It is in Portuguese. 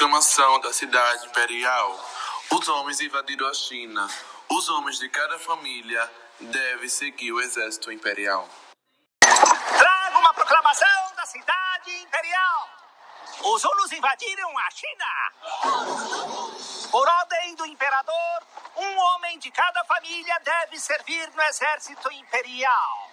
proclamação da cidade imperial. Os homens invadiram a China. Os homens de cada família devem seguir o exército imperial. Trago uma proclamação da cidade imperial. Os Zulus invadiram a China. Por ordem do imperador, um homem de cada família deve servir no exército imperial.